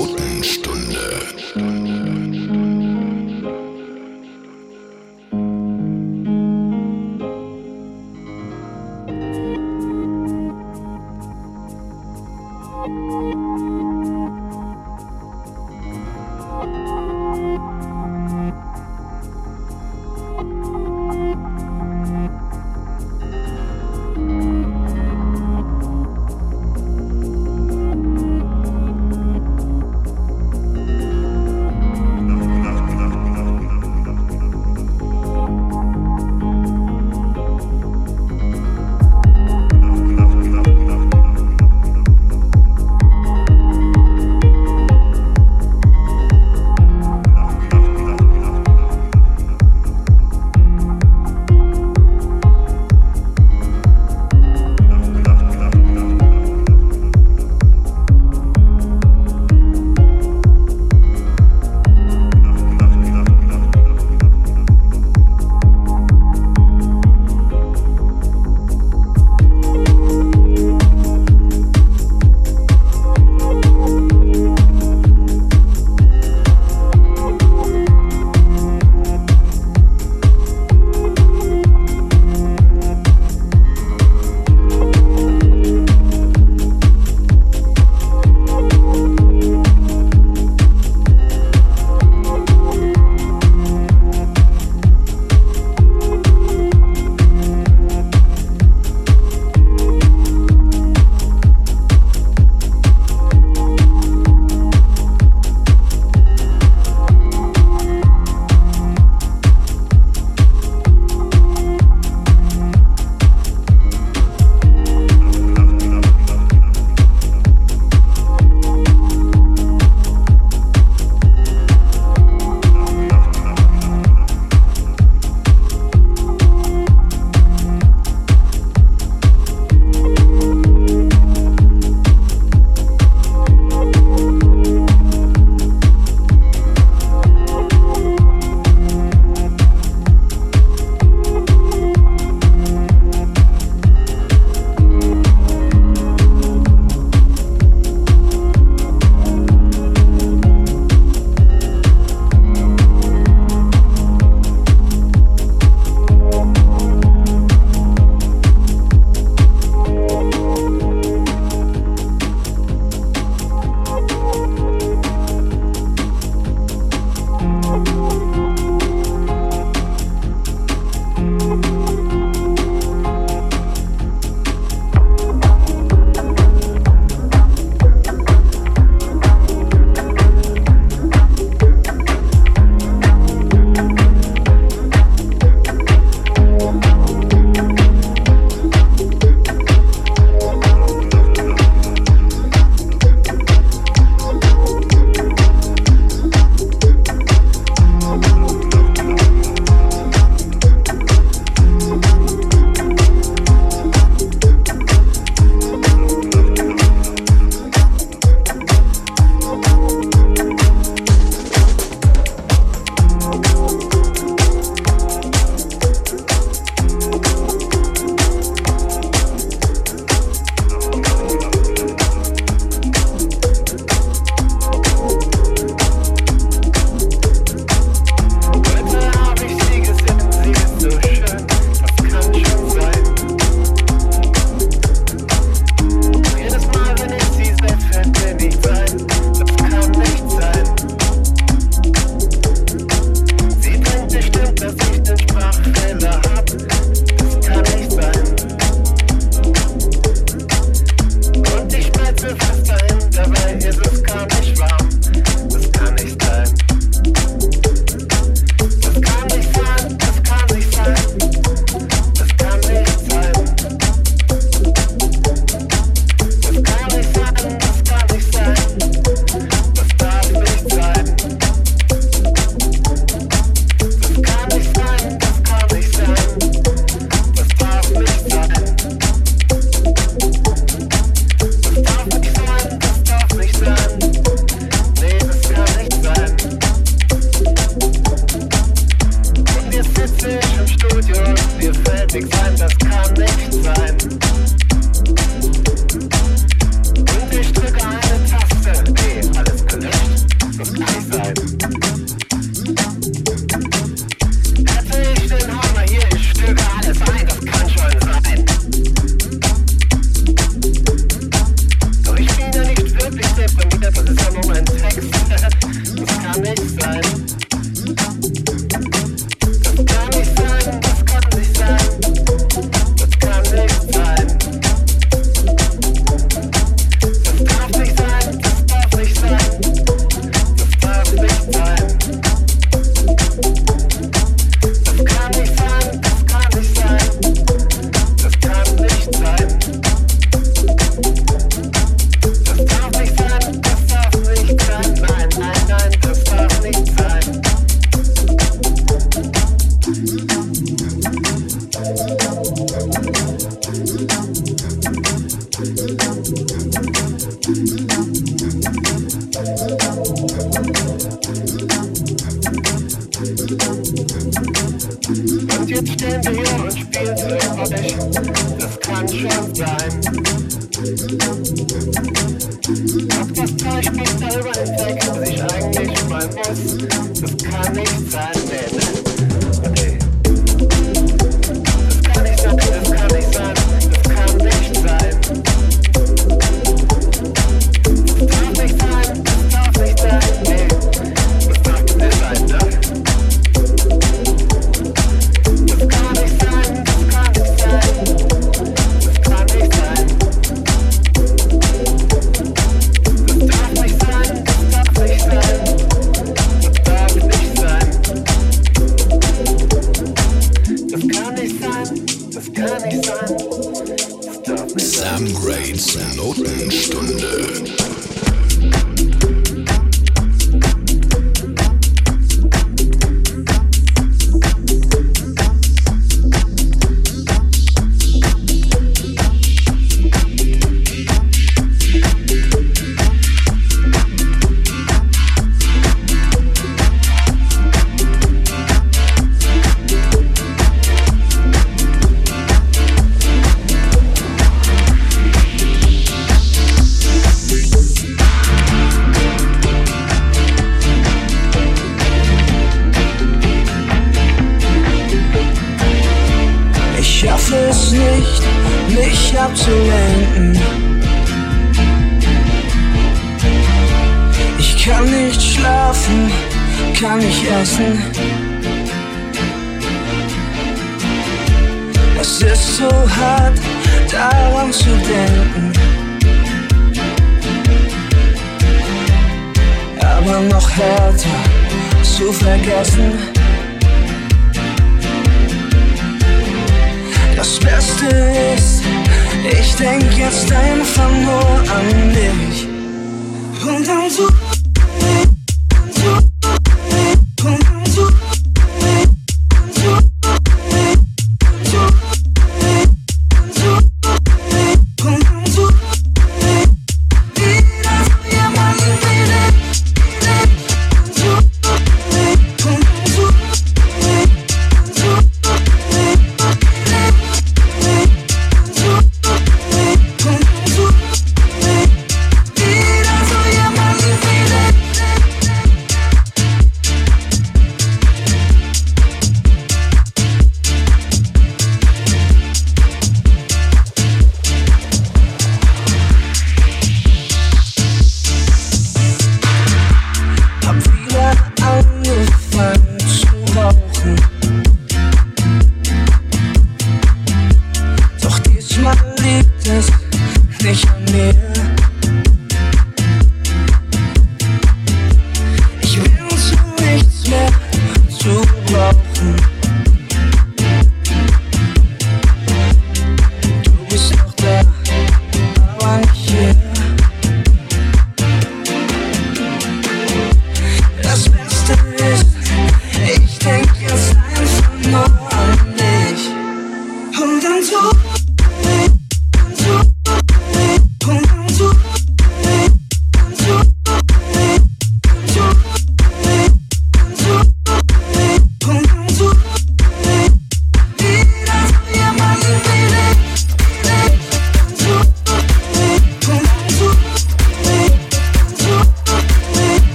Notenstunde.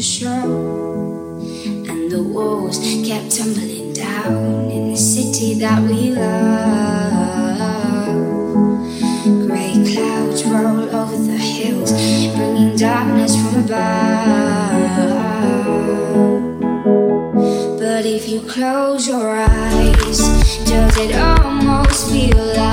the and the walls kept tumbling down in the city that we love. Grey clouds roll over the hills, bringing darkness from above. But if you close your eyes, does it almost feel like?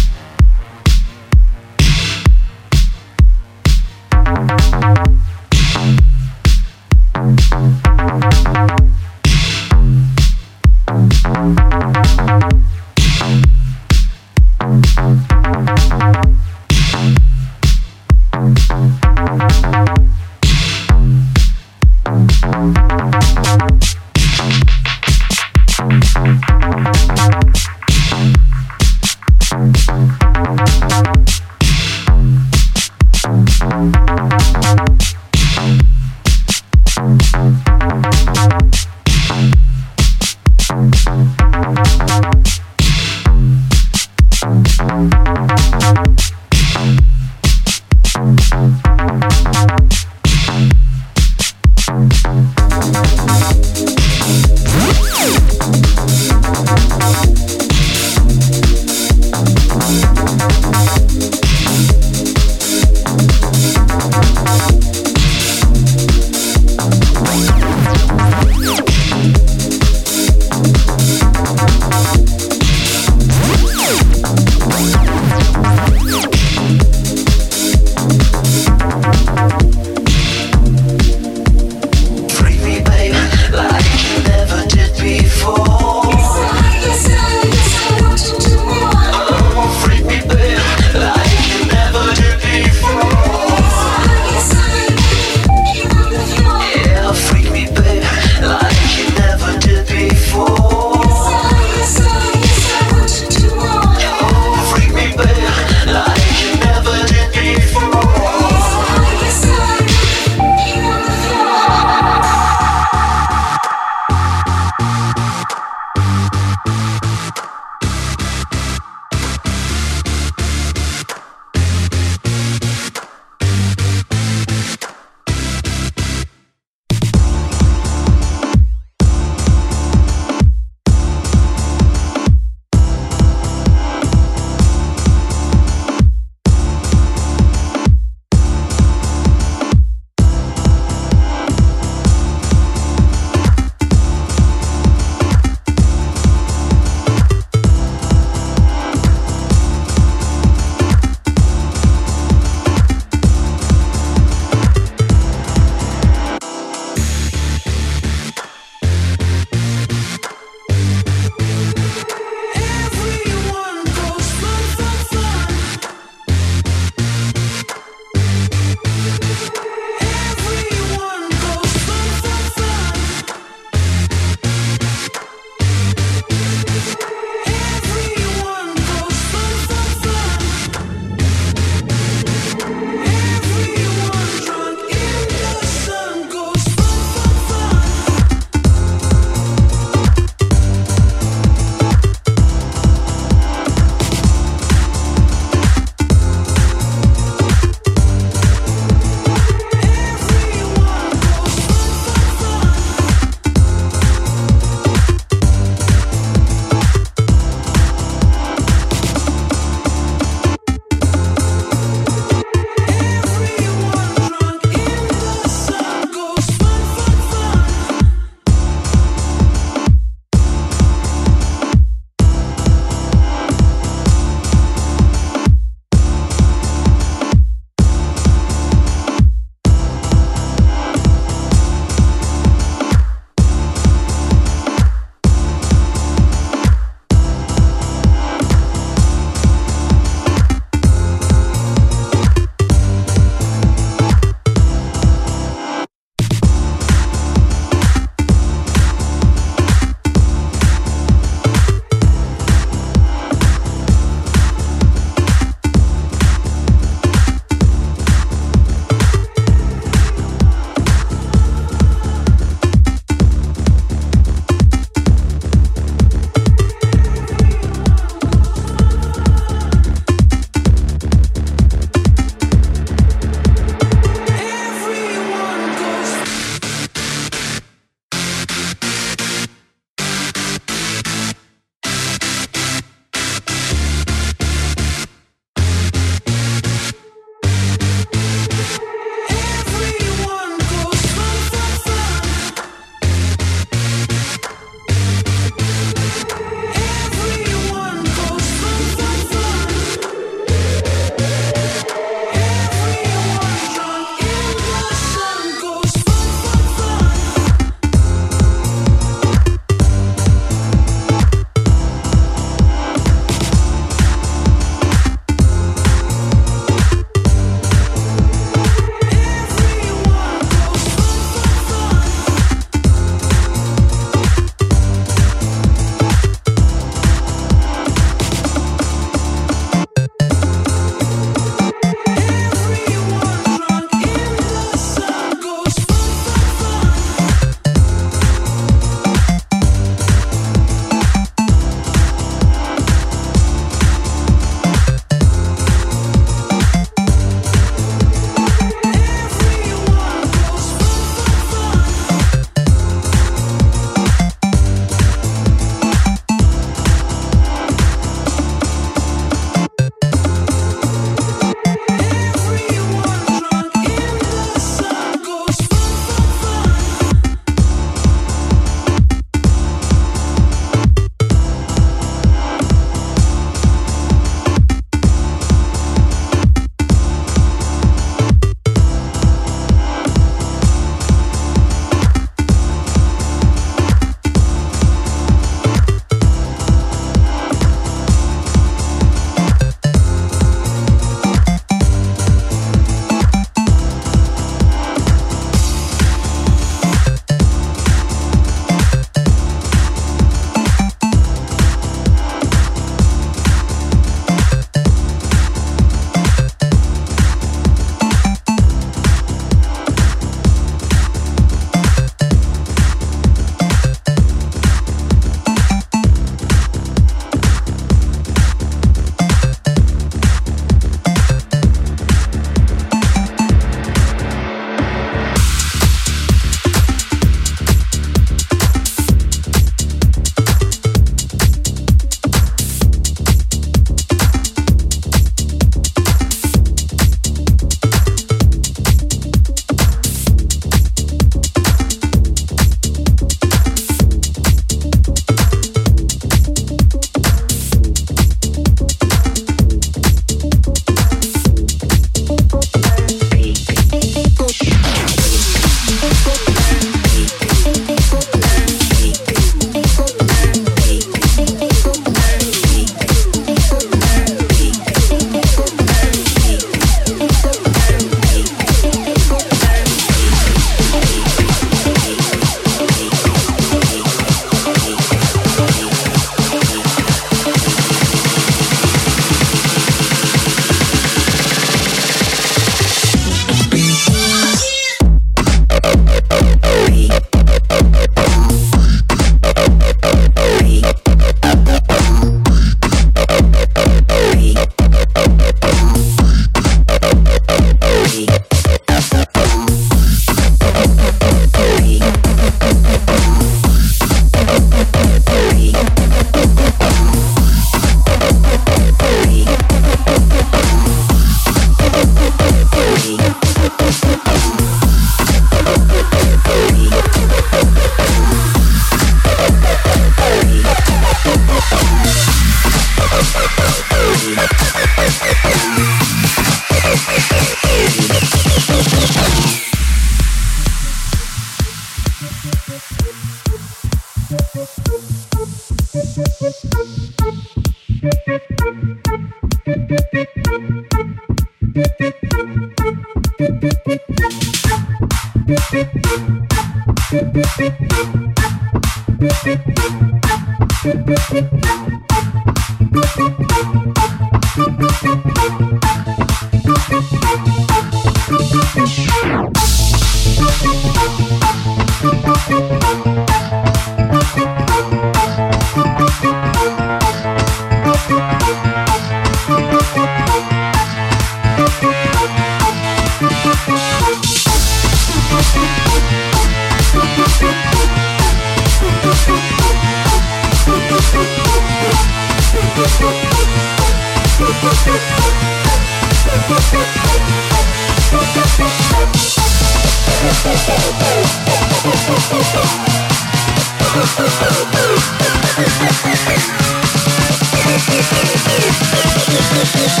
Thank